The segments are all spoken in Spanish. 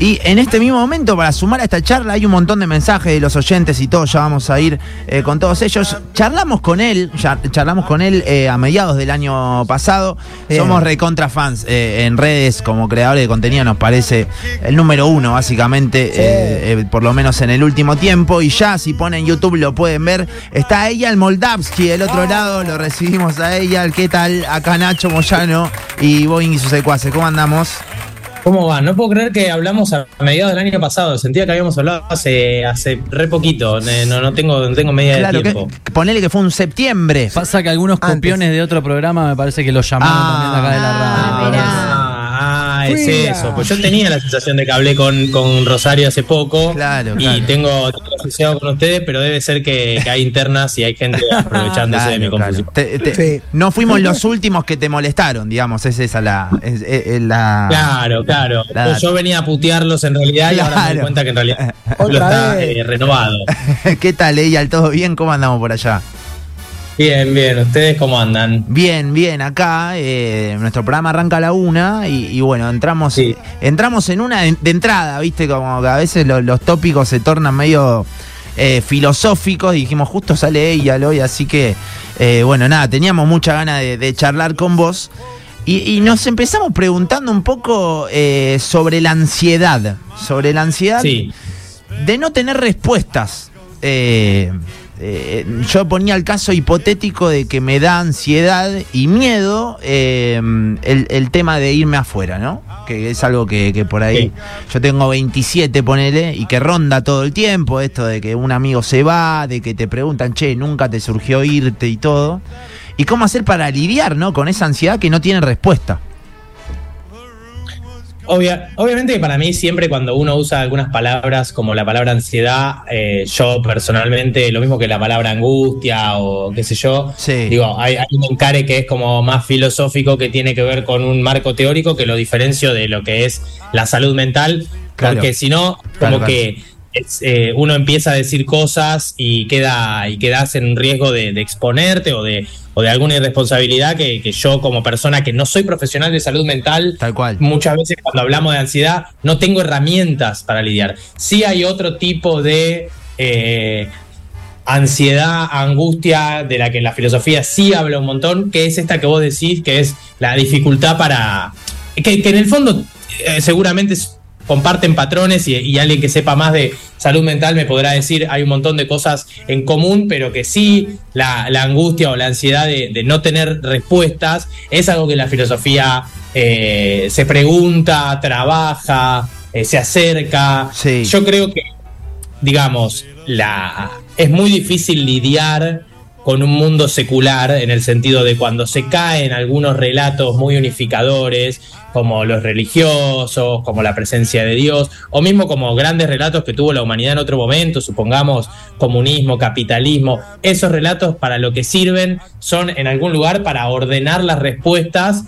Y en este mismo momento, para sumar a esta charla, hay un montón de mensajes de los oyentes y todos, ya vamos a ir eh, con todos ellos. Charlamos con él, ya, charlamos con él eh, a mediados del año pasado. Bien. Somos recontra fans eh, en redes como creadores de contenido, nos parece el número uno, básicamente, eh, eh, por lo menos en el último tiempo. Y ya, si ponen YouTube, lo pueden ver. Está ella, el Moldavski, del otro lado, lo recibimos a ella. ¿Qué tal? Acá Nacho Moyano y Boeing y sus secuaces. ¿Cómo andamos? ¿Cómo va? No puedo creer que hablamos a mediados del año pasado. Sentía que habíamos hablado hace, hace re poquito. Eh, No, no tengo, no tengo medida Claro, de tiempo. que ponele que fue un septiembre. Pasa que algunos Antes. copiones de otro programa me parece que los llamaron Ah. también de acá de la radio. Ah, ah, es eso. Pues yo tenía la sensación de que hablé con, con Rosario hace poco. Claro, Y claro. tengo, tengo asociado con ustedes, pero debe ser que, que hay internas y hay gente aprovechándose de mi Claro, claro. confusión. Te- te- Sí. No fuimos los últimos que te molestaron, digamos, es esa la. es- es- es la Claro, claro. La- Pues yo venía a putearlos en realidad y ahora me Claro. doy cuenta que en realidad lo está eh, renovado. ¿Qué tal, ella? ¿Todo bien? ¿Cómo andamos por allá? Bien, bien. ¿Ustedes cómo andan? Bien, bien, acá eh, nuestro programa arranca a la una y, y bueno, entramos Sí. entramos en una de, de entrada, viste, como que a veces lo- los tópicos se tornan medio eh, filosóficos y dijimos, justo sale ella hoy, así que, eh, bueno, nada, teníamos mucha ganas de, de charlar con vos y, y nos empezamos preguntando un poco eh, sobre la ansiedad, sobre la ansiedad Sí. de no tener respuestas. Eh, eh, yo ponía el caso hipotético de que me da ansiedad y miedo eh, el, el tema de irme afuera, ¿no? Que es algo que, que por ahí Sí. yo tengo 27, ponele, y que ronda todo el tiempo, esto de que un amigo se va, de que te preguntan, che, nunca te surgió irte y todo. Y cómo hacer para lidiar, ¿no? Con esa ansiedad que no tiene respuesta. Obvia- obviamente que para mí siempre cuando uno usa algunas palabras como la palabra ansiedad, eh, yo personalmente, lo mismo que la palabra angustia o qué sé yo, Sí. digo, hay, hay un encare que es como más filosófico que tiene que ver con un marco teórico que lo diferencio de lo que es la salud mental, Claro. porque si no, Claro, como claro. que es, eh, uno empieza a decir cosas y queda y quedas en riesgo de, de exponerte o de, o de alguna irresponsabilidad que, que yo como persona que no soy profesional de salud mental Tal cual. muchas veces cuando hablamos de ansiedad no tengo herramientas para lidiar. Sí hay otro tipo de eh, ansiedad, angustia, de la que la filosofía sí habla un montón, que es esta que vos decís, que es la dificultad para... que, que en el fondo eh, seguramente es- comparten patrones y, y alguien que sepa más de salud mental me podrá decir hay un montón de cosas en común, pero que sí la, la angustia o la ansiedad de, de no tener respuestas es algo que la filosofía eh, se pregunta, trabaja, eh, se acerca. Sí. Yo creo que, digamos, la, es muy difícil lidiar con un mundo secular en el sentido de cuando se caen algunos relatos muy unificadores, como los religiosos, como la presencia de Dios, o mismo como grandes relatos que tuvo la humanidad en otro momento, supongamos comunismo, capitalismo, esos relatos para lo que sirven son en algún lugar para ordenar las respuestas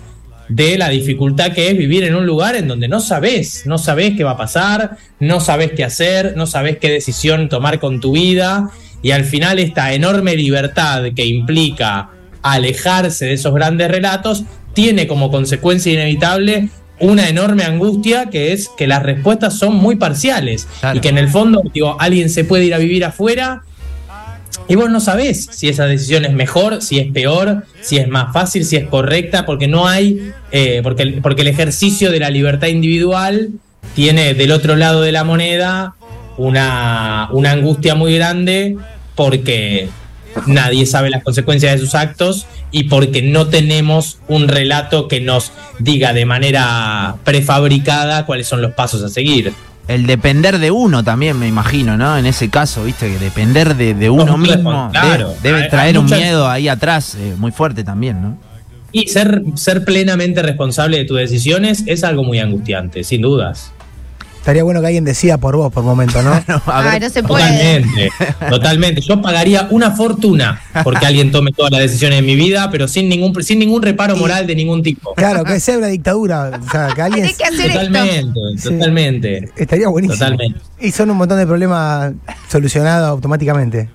de la dificultad que es vivir en un lugar en donde no sabes, no sabes qué va a pasar, no sabes qué hacer, no sabes qué decisión tomar con tu vida y al final esta enorme libertad que implica alejarse de esos grandes relatos tiene como consecuencia inevitable una enorme angustia que es que las respuestas son muy parciales Claro. y que en el fondo digo alguien se puede ir a vivir afuera y vos no sabés si esa decisión es mejor, si es peor, si es más fácil, si es correcta, porque no hay, eh, porque, el- porque el ejercicio de la libertad individual tiene del otro lado de la moneda una, una angustia muy grande porque nadie sabe las consecuencias de sus actos y porque no tenemos un relato que nos diga de manera prefabricada cuáles son los pasos a seguir. El depender de uno también, me imagino, ¿no? En ese caso, viste, que depender de, de uno mismo claro. debe, traer un miedo ahí atrás eh, muy fuerte también, ¿no? Y ser, ser plenamente responsable de tus decisiones es algo muy angustiante, sin dudas. Estaría bueno que alguien decida por vos por momento, ¿no? A ver, Ay, no se puede. Totalmente, totalmente. Yo pagaría una fortuna porque alguien tome todas las decisiones de mi vida, pero sin ningún, sin ningún reparo moral de ningún tipo. Claro, que sea una dictadura. O sea, que alguien. Que hacer esto. Totalmente, Sí. totalmente. Estaría buenísimo. Totalmente. Y son un montón de problemas solucionados automáticamente.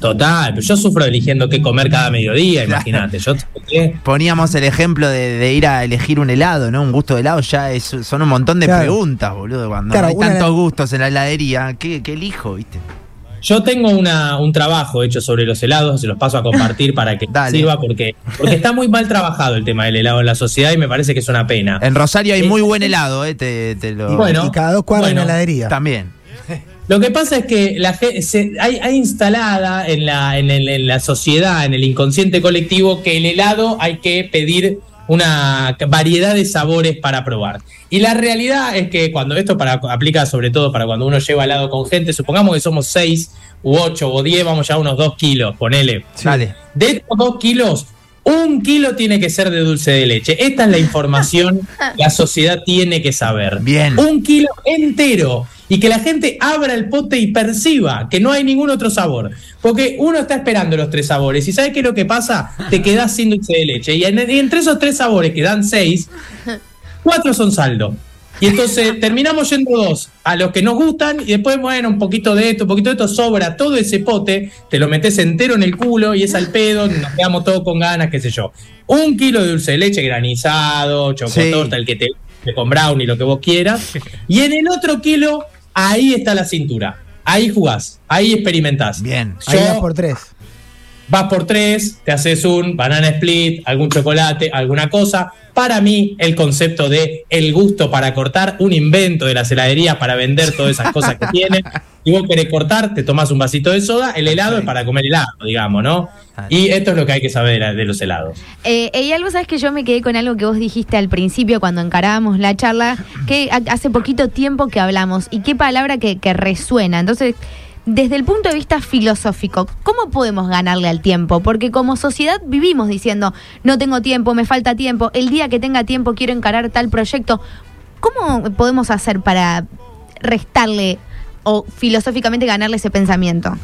Total, pero yo sufro eligiendo qué comer cada mediodía, imagínate. Yo Poníamos el ejemplo de, de ir a elegir un helado, ¿no? Un gusto de helado ya es, son un montón de Claro. preguntas, boludo. Cuando Claro, hay tantos gustos en la heladería, ¿qué, qué elijo, viste? Yo tengo una, un trabajo hecho sobre los helados, se los paso a compartir para que Dale. sirva porque, porque está muy mal trabajado el tema del helado en la sociedad y me parece que es una pena. En Rosario hay Eh, muy buen helado, ¿eh? Te, te lo... Y, Bueno, y cada dos cuadras bueno, hay una heladería. También. Lo que pasa es que la se- hay, hay instalada en la, en, el- en la sociedad, en el inconsciente colectivo, que el helado hay que pedir una variedad de sabores para probar. Y la realidad es que cuando esto para, aplica sobre todo para cuando uno lleva helado con gente, supongamos que somos seis u ocho o diez, vamos ya a unos dos kilos, ponele. Dale. De estos dos kilos, un kilo tiene que ser de dulce de leche. Esta es la información que la sociedad tiene que saber. Bien. Un kilo entero. Y que la gente abra el pote y perciba que no hay ningún otro sabor. Porque uno está esperando los tres sabores. Y ¿sabes qué es lo que pasa? Te quedas sin dulce de leche. Y, en- y entre esos tres sabores que dan seis, cuatro son saldo. Y entonces terminamos yendo dos a los que nos gustan y después, bueno, un poquito de esto, un poquito de esto, sobra todo ese pote, te lo metes entero en el culo y es al pedo, nos quedamos todos con ganas, qué sé yo. Un kilo de dulce de leche granizado, chocotorta, Sí. el que te te con brownie, lo que vos quieras. Y en el otro kilo, ahí está la cintura. Ahí jugás, ahí experimentás. Bien. Ahí Yo- vas por tres. Vas por tres, te haces un banana split, algún chocolate, alguna cosa. Para mí, el concepto de el gusto para cortar, un invento de las heladerías para vender todas esas cosas que tienen. Y vos querés cortar, te tomás un vasito de soda, el helado es para comer helado, digamos, ¿no? Y esto es lo que hay que saber de la- de los helados. Eh, y algo, sabes que yo me quedé con algo que vos dijiste al principio cuando encarábamos la charla, que ha- hace poquito tiempo que hablamos, y qué palabra que, que resuena. Entonces, desde el punto de vista filosófico, ¿cómo podemos ganarle al tiempo? Porque como sociedad vivimos diciendo, no tengo tiempo, me falta tiempo, el día que tenga tiempo quiero encarar tal proyecto. ¿Cómo podemos hacer para restarle o filosóficamente ganarle ese pensamiento?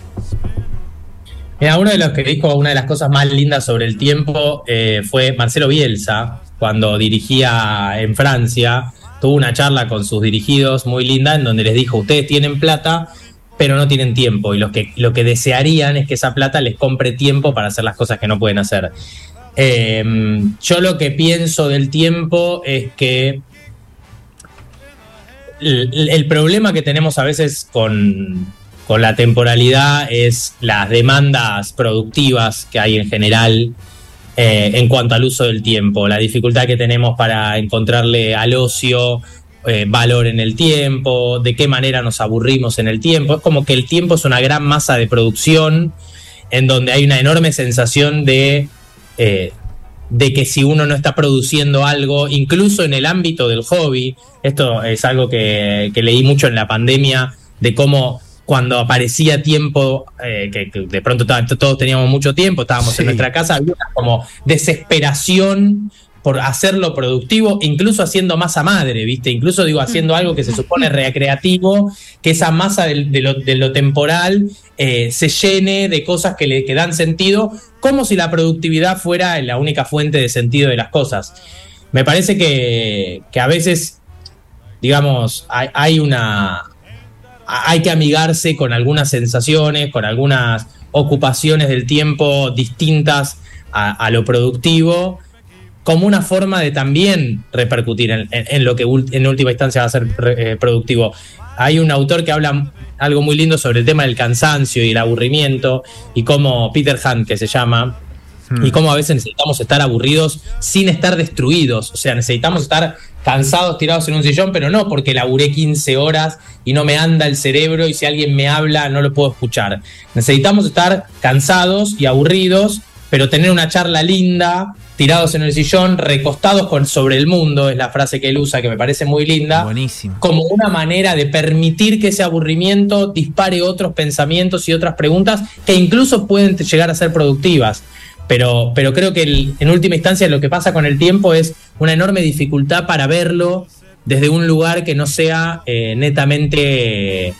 Mira, uno de los que dijo una de las cosas más lindas sobre el tiempo eh, fue Marcelo Bielsa, cuando dirigía en Francia. Tuvo una charla con sus dirigidos muy linda en donde les dijo, ustedes tienen plata, pero no tienen tiempo. Y lo que, lo que desearían es que esa plata les compre tiempo para hacer las cosas que no pueden hacer. Eh, yo lo que pienso del tiempo es que el, problema que tenemos a veces con, con la temporalidad es las demandas productivas que hay en general eh, en cuanto al uso del tiempo, la dificultad que tenemos para encontrarle al ocio eh, valor en el tiempo, de qué manera nos aburrimos en el tiempo. Es como que el tiempo es una gran masa de producción en donde hay una enorme sensación de, eh, de que si uno no está produciendo algo, incluso en el ámbito del hobby, esto es algo que, que leí mucho en la pandemia, de cómo cuando aparecía tiempo, eh, que, que de pronto todos teníamos mucho tiempo, estábamos Sí. en nuestra casa, había una como desesperación por hacerlo productivo, incluso haciendo masa madre, ¿viste? Incluso digo, haciendo algo que se supone recreativo, que esa masa de, lo, de lo temporal eh, se llene de cosas que le que dan sentido, como si la productividad fuera la única fuente de sentido de las cosas. Me parece que, que a veces, digamos, hay, hay una. hay que amigarse con algunas sensaciones, con algunas ocupaciones del tiempo distintas a, a lo productivo, como una forma de también repercutir en, en- en lo que en última instancia va a ser eh, productivo. Hay un autor que habla algo muy lindo sobre el tema del cansancio y el aburrimiento, y cómo Peter Hunt, que se llama, y cómo a veces necesitamos estar aburridos sin estar destruidos. O sea, necesitamos estar cansados, tirados en un sillón, pero no porque laburé 15 horas y no me anda el cerebro y si alguien me habla no lo puedo escuchar. Necesitamos estar cansados y aburridos, pero tener una charla linda, tirados en el sillón, recostados con, sobre el mundo, es la frase que él usa que me parece muy linda Buenísimo. como una manera de permitir que ese aburrimiento dispare otros pensamientos y otras preguntas que incluso pueden llegar a ser productivas. Pero, pero creo que el- en última instancia lo que pasa con el tiempo es una enorme dificultad para verlo desde un lugar que no sea eh, netamente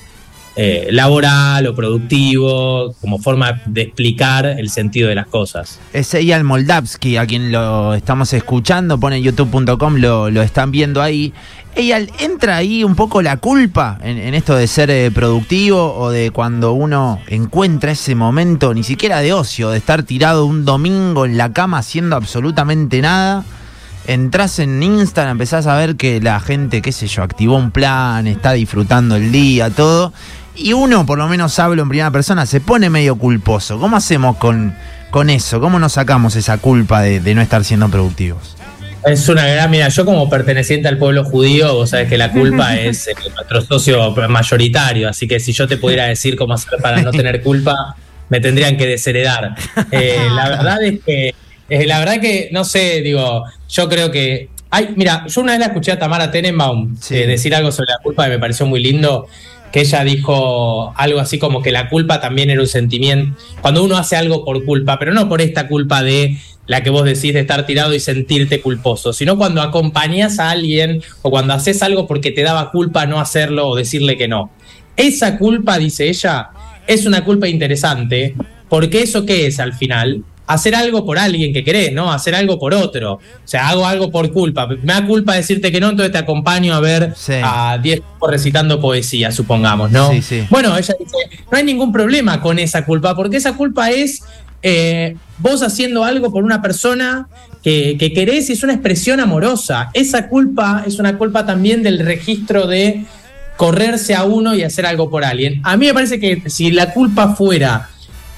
eh, laboral o productivo, como forma de explicar el sentido de las cosas. Es Eyal Moldavsky, a quien lo estamos escuchando, pone youtube.com, lo, lo están viendo ahí. Eyal, ¿entra ahí un poco la culpa en, en esto de ser eh, productivo o de cuando uno encuentra ese momento, ni siquiera de ocio, de estar tirado un domingo en la cama haciendo absolutamente nada? Entrás en Instagram, empezás a ver que la gente, qué sé yo, activó un plan, está disfrutando el día, todo. Y uno, por lo menos hablo en primera persona, se pone medio culposo. ¿Cómo hacemos con, con eso? ¿Cómo nos sacamos esa culpa de, de no estar siendo productivos? Es una gran, mira, yo como perteneciente al pueblo judío, vos sabés que la culpa es eh, nuestro socio mayoritario, así que si yo te pudiera decir cómo hacer para no tener culpa, me tendrían que desheredar. Eh, la verdad es que, eh, la verdad que, no sé, digo, yo creo que, ay, mira, yo una vez la escuché a Tamara Tenenbaum Sí. eh, decir algo sobre la culpa que me pareció muy lindo, que ella dijo algo así como que la culpa también era un sentimiento, cuando uno hace algo por culpa, pero no por esta culpa de la que vos decís de estar tirado y sentirte culposo, sino cuando acompañás a alguien o cuando haces algo porque te daba culpa no hacerlo o decirle que no. Esa culpa, dice ella, es una culpa interesante, porque eso qué es al final? Hacer algo por alguien que querés, ¿no? Hacer algo por otro. O sea, hago algo por culpa. Me da culpa decirte que no, entonces te acompaño a ver Sí. a 10 tipos recitando poesía, supongamos, ¿no? Sí, sí. Bueno, ella dice, no hay ningún problema con esa culpa, porque esa culpa es eh, vos haciendo algo por una persona que, que querés y es una expresión amorosa. Esa culpa es una culpa también del registro de correrse a uno y hacer algo por alguien. A mí me parece que si la culpa fuera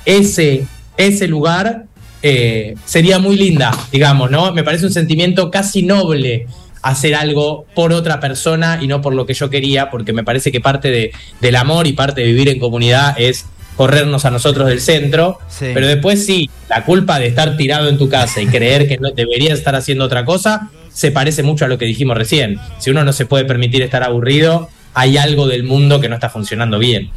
ese, ese lugar, eh, sería muy linda, digamos, ¿no? Me parece un sentimiento casi noble hacer algo por otra persona y no por lo que yo quería, porque me parece que parte de- del amor y parte de vivir en comunidad es corrernos a nosotros del centro, Sí. pero después sí, la culpa de estar tirado en tu casa y creer que no deberías estar haciendo otra cosa, se parece mucho a lo que dijimos recién. Si uno no se puede permitir estar aburrido, hay algo del mundo que no está funcionando bien.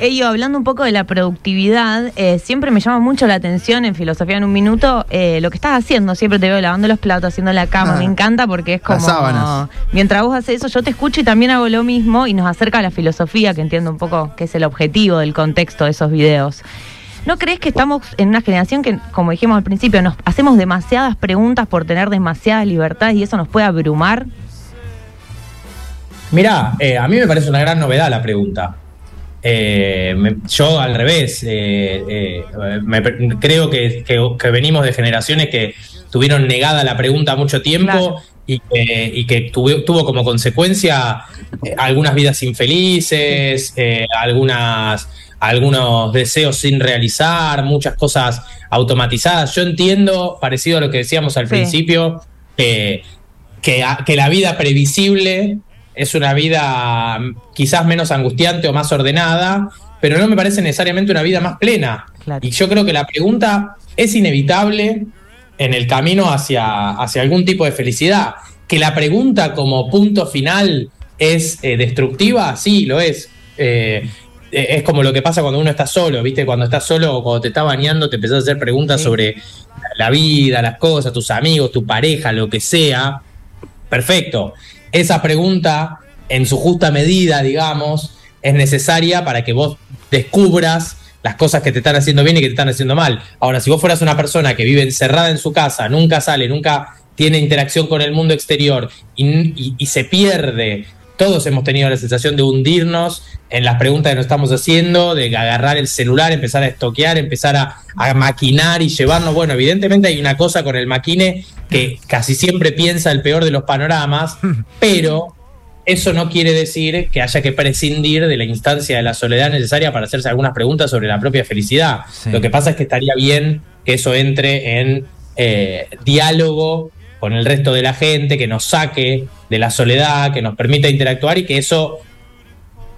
Ello, hablando un poco de la productividad, eh, siempre me llama mucho la atención en Filosofía en un Minuto eh, lo que estás haciendo. Siempre te veo lavando los platos, haciendo la cama. Ah. me encanta porque es como. Las sábanas. Mientras vos haces eso, yo te escucho y también hago lo mismo y nos acerca a la filosofía, que entiendo un poco que es el objetivo del contexto de esos videos. ¿No crees que estamos en una generación que, como dijimos al principio, nos hacemos demasiadas preguntas por tener demasiadas libertades y eso nos puede abrumar? Mirá, eh, a mí me parece una gran novedad la pregunta. Eh, me- yo al revés, eh, eh, me creo que, que- que venimos de generaciones que tuvieron negada la pregunta mucho tiempo Claro. y que, y que tuvo, tuvo como consecuencia algunas vidas infelices, algunas, algunos deseos sin realizar, muchas cosas automatizadas. Yo entiendo, parecido a lo que decíamos al Sí. principio, que, que la vida previsible es una vida mm, quizás menos angustiante o más ordenada, pero no me parece necesariamente una vida más plena. Claro. Y yo creo que la pregunta es inevitable en el camino hacia, hacia algún tipo de felicidad. Que la pregunta como punto final es eh, destructiva, sí, lo es. Eh, eh, es como lo que pasa cuando uno está solo, ¿viste? Cuando estás solo o cuando te estás bañando, te empezás a hacer preguntas Sí. sobre la vida, las cosas, tus amigos, tu pareja, lo que sea. Perfecto. Esa pregunta, en su justa medida, digamos, es necesaria para que vos descubras las cosas que te están haciendo bien y que te están haciendo mal. Ahora, si vos fueras una persona que vive encerrada en su casa, nunca sale, nunca tiene interacción con el mundo exterior y, y- se pierde, todos hemos tenido la sensación de hundirnos en las preguntas que nos estamos haciendo, de agarrar el celular, empezar a estoquear, empezar a, a maquinar y llevarnos. Bueno, evidentemente hay una cosa con el maquine que casi siempre piensa el peor de los panoramas, pero eso no quiere decir que haya que prescindir de la instancia de la soledad necesaria para hacerse algunas preguntas sobre la propia felicidad. Sí. Lo que pasa es que estaría bien que eso entre en eh, diálogo con el resto de la gente, que nos saque de la soledad, que nos permita interactuar y que eso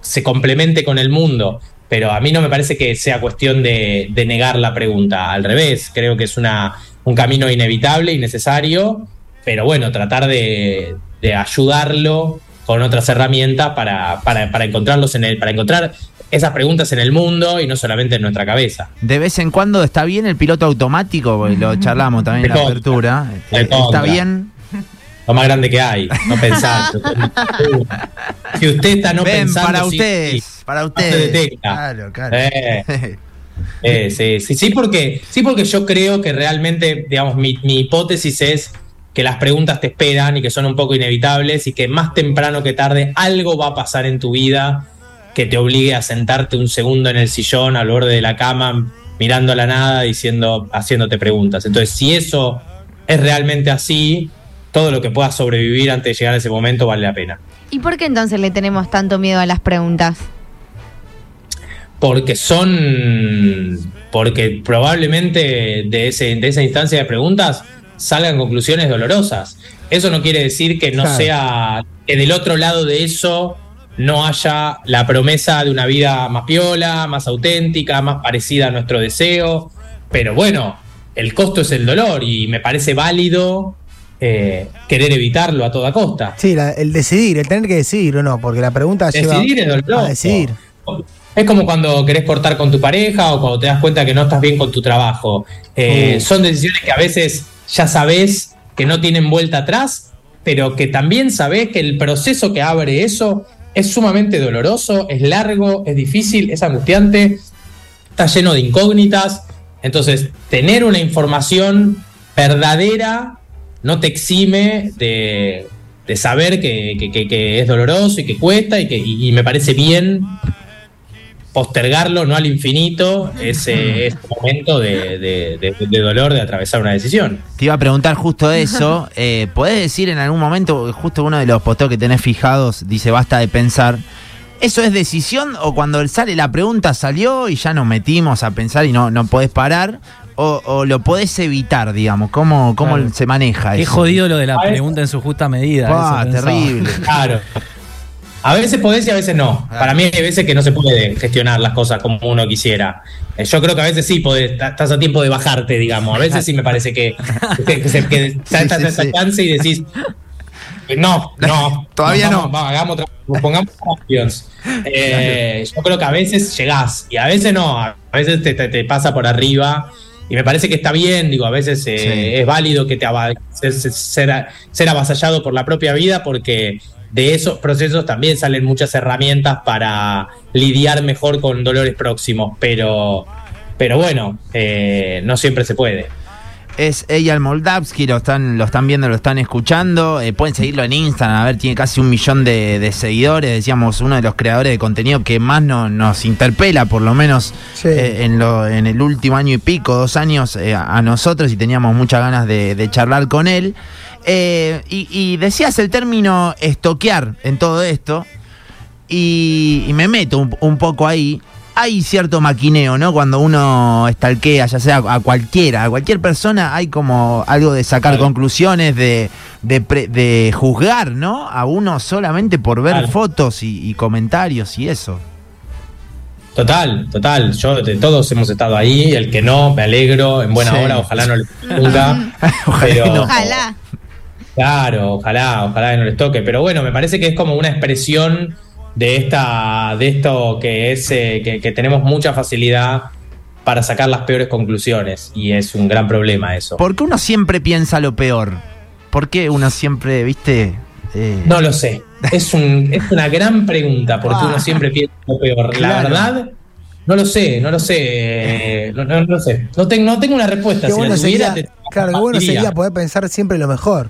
se complemente con el mundo. Pero a mí no me parece que sea cuestión de, de negar la pregunta. Al revés, creo que es una, un camino inevitable y necesario, pero bueno, tratar de, ayudarlo con otras herramientas para, para, para encontrarlos en el, para encontrar esas preguntas en el mundo y no solamente en nuestra cabeza. De vez en cuando está bien el piloto automático, porque lo charlamos también en la contra. apertura. De Este, contra. Está bien. lo más grande que hay. No pensar. si usted está no Ven, pensando. para ustedes, sí, para ustedes. se detecta. Claro, claro. Eh. Eh, sí, sí, sí, porque, sí, porque yo creo que realmente, digamos, mi, mi hipótesis es que las preguntas te esperan y que son un poco inevitables y que más temprano que tarde algo va a pasar en tu vida que te obligue a sentarte un segundo en el sillón al borde de la cama mirando a la nada diciendo haciéndote preguntas. Entonces, si eso es realmente así, todo lo que puedas sobrevivir antes de llegar a ese momento vale la pena. ¿Y por qué entonces le tenemos tanto miedo a las preguntas? porque son, porque probablemente de, ese, de esa instancia de preguntas salgan conclusiones dolorosas. Eso no quiere decir que no Claro. sea, que del otro lado de eso no haya la promesa de una vida más piola, más auténtica, más parecida a nuestro deseo. Pero bueno, el costo es el dolor y me parece válido eh, querer evitarlo a toda costa. Sí, la- el decidir, el tener que decidir o no, porque la pregunta Decidir es doloroso. a decidir. Es como cuando querés cortar con tu pareja o cuando te das cuenta que no estás bien con tu trabajo. Eh, Uh. Son decisiones que a veces ya sabés que no tienen vuelta atrás, pero que también sabés que el proceso que abre eso es sumamente doloroso, es largo, es difícil, es angustiante, está lleno de incógnitas. Entonces, tener una información verdadera no te exime de, de saber que, que- es doloroso y que cuesta y que y me parece bien postergarlo, no al infinito, ese, ese momento de, de- de- de dolor de atravesar una decisión. Te iba a preguntar justo eso. Eh, ¿Podés decir en algún momento, justo uno de los posteos que tenés fijados, dice basta de pensar? ¿Eso es decisión o cuando sale la pregunta salió y ya nos metimos a pensar y no, no podés parar? O, o lo podés evitar, digamos? ¿Cómo, cómo Claro. se maneja Qué eso? jodido lo de la A ver. pregunta en su justa medida. Pensaba. terrible. Claro. A veces podés y a veces no. Para mí hay veces que no se puede gestionar las cosas como uno quisiera. Eh, Yo creo que a veces sí podés, estás a tiempo de bajarte, digamos. A veces sí me parece que, que, que se- que estás sí, a sí. chance y decís, no, no. Todavía vamos, no. vamos, hagamos otra, pongamos options. Eh, yo creo que a veces llegás y a veces no. A veces te, te- te pasa por arriba. Y me parece que está bien, digo, a veces eh, Sí. es válido que te ser, ser- ser avasallado por la propia vida porque de esos procesos también salen muchas herramientas para lidiar mejor con dolores próximos, pero, pero bueno, eh, no siempre se puede. Es Eyal Moldavsky, lo están, lo están viendo, lo están escuchando. Eh, pueden seguirlo en Instagram, a ver, tiene casi un millón de, de seguidores. Decíamos, uno de los creadores de contenido que más no- nos interpela, por lo menos Sí. eh, en, lo, en el último año y pico, dos años, eh, a a nosotros y teníamos muchas ganas de, de charlar con él. Eh, y, y decías el término estoquear en todo esto, y, y me meto un, un poco ahí. Hay cierto maquineo, ¿no? Cuando uno estalquea, ya sea a cualquiera, a cualquier persona, hay como algo de sacar Claro. conclusiones, de, de, pre- de juzgar, ¿no? A uno solamente por ver Claro. fotos y, y comentarios y eso. Total, total. Yo de todos hemos estado ahí. El que no, me alegro. En buena Sí. hora, ojalá no le nunca. Ojalá Pero- no. Ojalá. Claro, ojalá, ojalá que no les toque. Pero bueno, me parece que es como una expresión de esta, de esto que es eh, que, que tenemos mucha facilidad para sacar las peores conclusiones. Y es un gran problema eso. ¿Por qué uno siempre piensa lo peor? ¿Por qué uno siempre, viste? eh, No lo sé. Es, un, es una gran pregunta, porque Ah. uno siempre piensa lo peor. La verdad, no lo sé, no lo sé. eh, No, no- no lo sé. No, tengo no tengo una respuesta. Qué si bueno la tuviera, sería, te- claro, qué bueno sería poder pensar siempre lo mejor.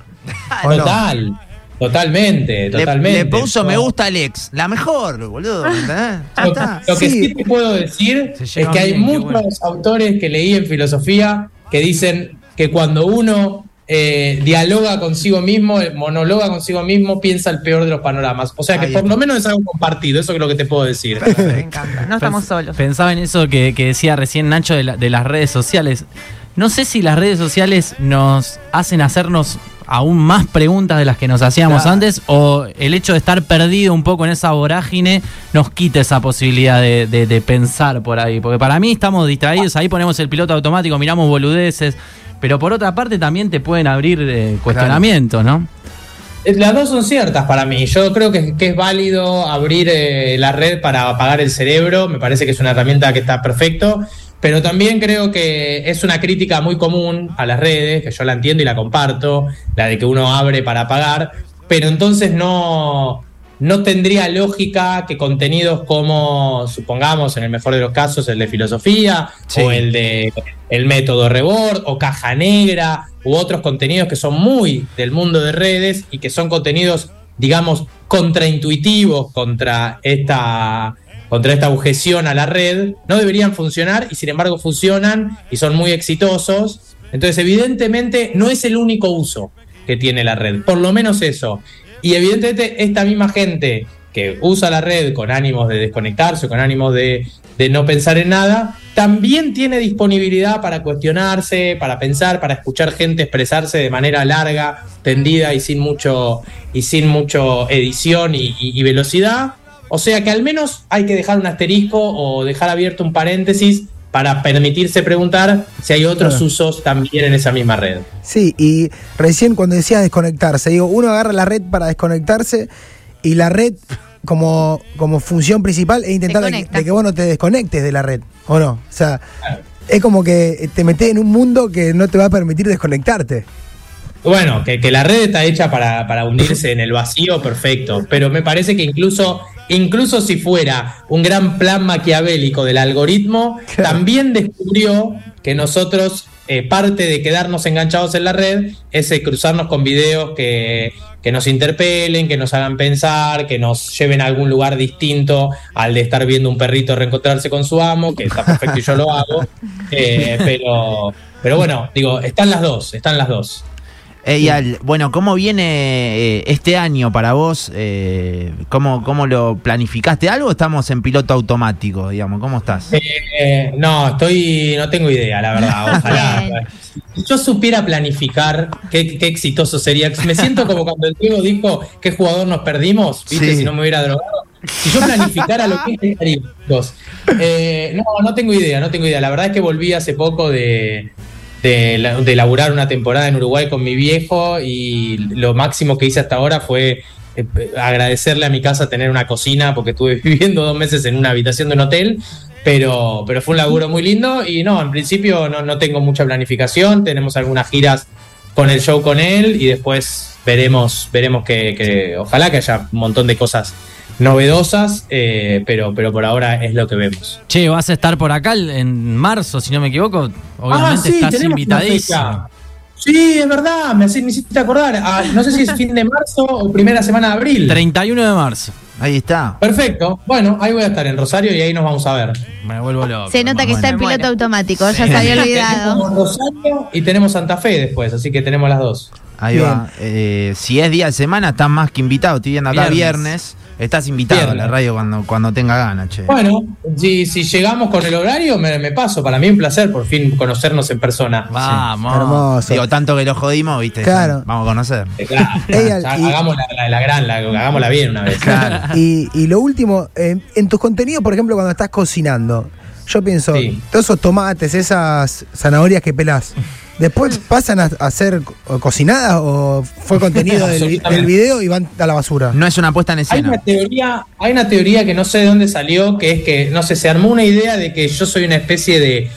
¿O no? Total, totalmente, le, totalmente. le puso me gusta Alex. La mejor, boludo. Lo, que Sí. sí te puedo decir es que hay bien, muchos bueno. autores que leí en filosofía que dicen que cuando uno eh, dialoga consigo mismo, eh, monologa consigo mismo, piensa el peor de los panoramas. O sea que por lo menos es algo compartido, eso es lo que te puedo decir. Me encanta. No estamos solos. Pensaba en eso que, que decía recién Nacho de, la- de las redes sociales. No sé si las redes sociales nos hacen hacernos aún más preguntas de las que nos hacíamos Claro. antes o el hecho de estar perdido un poco en esa vorágine nos quita esa posibilidad de, de- de pensar por ahí. Porque para mí estamos distraídos, ahí ponemos el piloto automático, miramos boludeces, pero por otra parte también te pueden abrir eh, cuestionamientos, ¿no? Eh, Las dos son ciertas para mí. Yo creo que, que es válido abrir eh, la red para apagar el cerebro. Me parece que es una herramienta que está perfecto. Pero también creo que es una crítica muy común a las redes, que yo la entiendo y la comparto, la de que uno abre para pagar, pero entonces no, no tendría lógica que contenidos como, supongamos, en el mejor de los casos, el de filosofía, Sí. o el de el método Rebord, o Caja Negra, u otros contenidos que son muy del mundo de redes y que son contenidos, digamos, contraintuitivos contra esta, contra esta objeción a la red, no deberían funcionar y sin embargo funcionan y son muy exitosos. Entonces, evidentemente, no es el único uso que tiene la red, por lo menos eso. Y evidentemente esta misma gente que usa la red con ánimos de desconectarse, con ánimos de, de no pensar en nada, también tiene disponibilidad para cuestionarse, para pensar, para escuchar gente expresarse de manera larga, tendida y sin mucho, y sin mucho edición y, y- y velocidad. O sea que al menos hay que dejar un asterisco o dejar abierto un paréntesis para permitirse preguntar si hay otros Claro. usos también en esa misma red. Sí, y recién cuando decías desconectarse, digo, uno agarra la red para desconectarse y la red como, como función principal es intentar de que, Desconecta. de que vos no te desconectes de la red, ¿o no? O sea, es como que te metes en un mundo que no te va a permitir desconectarte. Bueno, que, que la red está hecha para, para hundirse en el vacío, perfecto. Pero me parece que incluso, incluso si fuera un gran plan maquiavélico del algoritmo, también descubrió que nosotros, eh, parte de quedarnos enganchados en la red, es eh, cruzarnos con videos que, que nos interpelen, que nos hagan pensar, que nos lleven a algún lugar distinto al de estar viendo un perrito reencontrarse con su amo, que está perfecto y yo lo hago. Eh, pero, pero bueno, digo, están las dos, están las dos. Eyal, bueno, ¿cómo viene eh, este año para vos? Eh, ¿cómo, ¿Cómo lo planificaste? ¿Algo estamos en piloto automático, digamos? ¿Cómo estás? Eh, no, estoy, no tengo idea, la verdad. Ojalá. Si yo supiera planificar, qué, qué exitoso sería. Me siento como cuando el Diego dijo qué jugador nos perdimos, ¿viste? Sí. Si no me hubiera drogado. Si yo planificara lo que estaría. Eh, no, no tengo idea, no tengo idea. La verdad es que volví hace poco de, de, de laburar una temporada en Uruguay con mi viejo y lo máximo que hice hasta ahora fue eh, agradecerle a mi casa tener una cocina porque estuve viviendo dos meses en una habitación de un hotel. Pero, pero fue un laburo muy lindo y no, en principio no, no tengo mucha planificación, tenemos algunas giras con el show con él y después veremos, veremos que, que ojalá que haya un montón de cosas novedosas, eh, pero, pero por ahora es lo que vemos. Che, vas a estar por acá en marzo, si no me equivoco. Obviamente Ah, sí, estás invitadísimo. Sí, es verdad, me, hiciste acordar. Ah, no sé si es fin de marzo o primera semana de abril. 31 de marzo. Ahí está. Perfecto. Bueno, ahí voy a estar en Rosario y ahí nos vamos a ver. Me vuelvo loco. Se nota que está en piloto automático, ya se había olvidado. Tenemos Rosario y tenemos Santa Fe después, así que tenemos las dos. Ahí Bien. va. Eh, si es día de semana, estás más que invitado. Estoy viendo acá viernes. Viernes. Estás invitado a la radio cuando, cuando tenga ganas, che. Bueno, si, si llegamos con el horario, me, me paso. Para mí un placer por fin conocernos en persona. Vamos. Hermoso. Digo, tanto que lo jodimos, viste. Claro. Vamos a conocer. Eh, Claro, hagamos la, la- la gran, la- hagámosla bien una vez. Claro. Y, y lo último, eh, en tus contenidos, por ejemplo, cuando estás cocinando, yo pienso, Sí. todos esos tomates, esas zanahorias que pelás, ¿después pasan a, a ser co- cocinadas o fue contenido del, video y van a la basura? No es una puesta en Hay escena. una teoría, hay una teoría que no sé de dónde salió, que es que, no sé, se armó una idea de que yo soy una especie de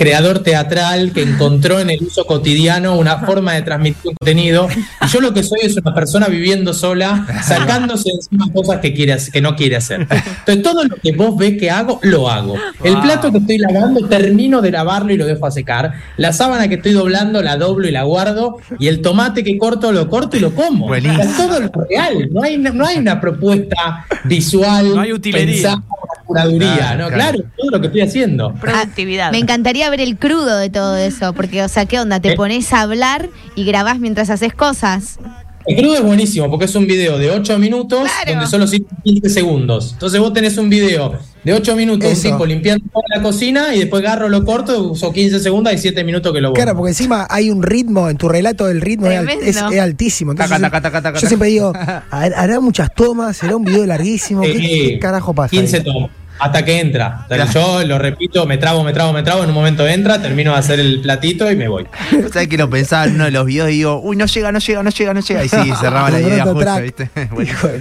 creador teatral que encontró en el uso cotidiano una forma de transmitir un contenido. Y yo lo que soy es una persona viviendo sola, sacándose encima cosas que, quiere, hacer- que no quiere hacer. Entonces, todo lo que vos ves que hago, lo hago. El Wow. plato que estoy lavando, termino de lavarlo y lo dejo a secar. La sábana que estoy doblando, la doblo y la guardo. Y el tomate que corto, lo corto y lo como. Buenísimo. O sea, todo lo real. No hay, no hay una propuesta visual. No hay utilería. pensada, curaduría. Claro, no, claro. claro. todo lo que estoy haciendo. Productividad. Ah, Me encantaría ver el crudo de todo eso, porque, o sea, ¿qué onda? Te Eh. pones a hablar y grabás mientras haces cosas. El crudo es buenísimo porque es un video de 8 minutos Claro. donde solo sirven 15 segundos. Entonces vos tenés un video de 8 minutos, Eso. un tipo limpiando toda la cocina y después agarro lo corto, uso 15 segundos y 7 minutos que lo borro. Claro, porque encima hay un ritmo, en tu relato del ritmo es, altísimo. Entonces, Taca, taca, taca, taca, yo siempre digo, "Har- hará muchas tomas, será un video larguísimo, ¿qué, Sí, qué carajo pasa? 15 ahí? tomas. Hasta que entra. Claro. Yo lo repito, me trabo, me trabo, me trabo, en un momento entra, termino de hacer el platito y me voy. ¿Sabes que lo pensaba en uno de los videos y digo, uy, no llega, no llega, no llega, no llega? Y sí, cerraba la De idea justo. ¿viste?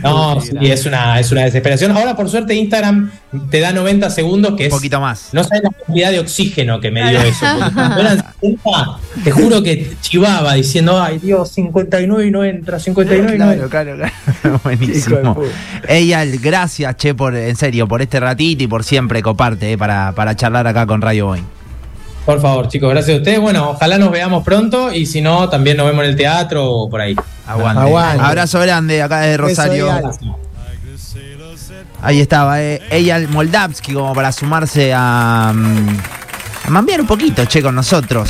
No, sí, es una, es una desesperación. Ahora, por suerte, Instagram te da 90 segundos, que Un es. poquito más. No sabes la cantidad de oxígeno que me dio eso. porque cuando eran 60, te juro que chivaba diciendo, ay Dios, 59 y no entra, 59 y no entra. Claro, claro, claro. Buenísimo. Eyal, gracias, che, por, en serio, por este ratito y por siempre coparte eh, para, para charlar acá con Radio Boeing. Por favor, chicos, gracias a ustedes. Bueno, ojalá nos veamos pronto y si no, también nos vemos en el teatro o por ahí. Aguante. Aguante. Abrazo grande acá desde Beso, Rosario. Ahí estaba, eh, Eyal Moldavsky como para sumarse a, mm, a mambiar un poquito, che, con nosotros.